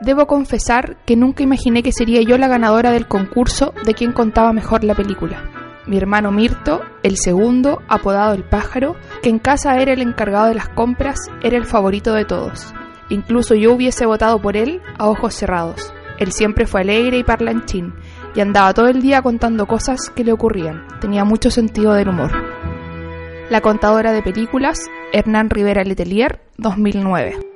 Debo confesar que nunca imaginé que sería yo la ganadora del concurso de quien contaba mejor la película. Mi hermano Mirto, el segundo, apodado el pájaro, que en casa era el encargado de las compras, era el favorito de todos. Incluso yo hubiese votado por él a ojos cerrados. Él siempre fue alegre y parlanchín, y andaba todo el día contando cosas que le ocurrían. Tenía mucho sentido del humor. La contadora de películas, Hernán Rivera Letelier, 2009.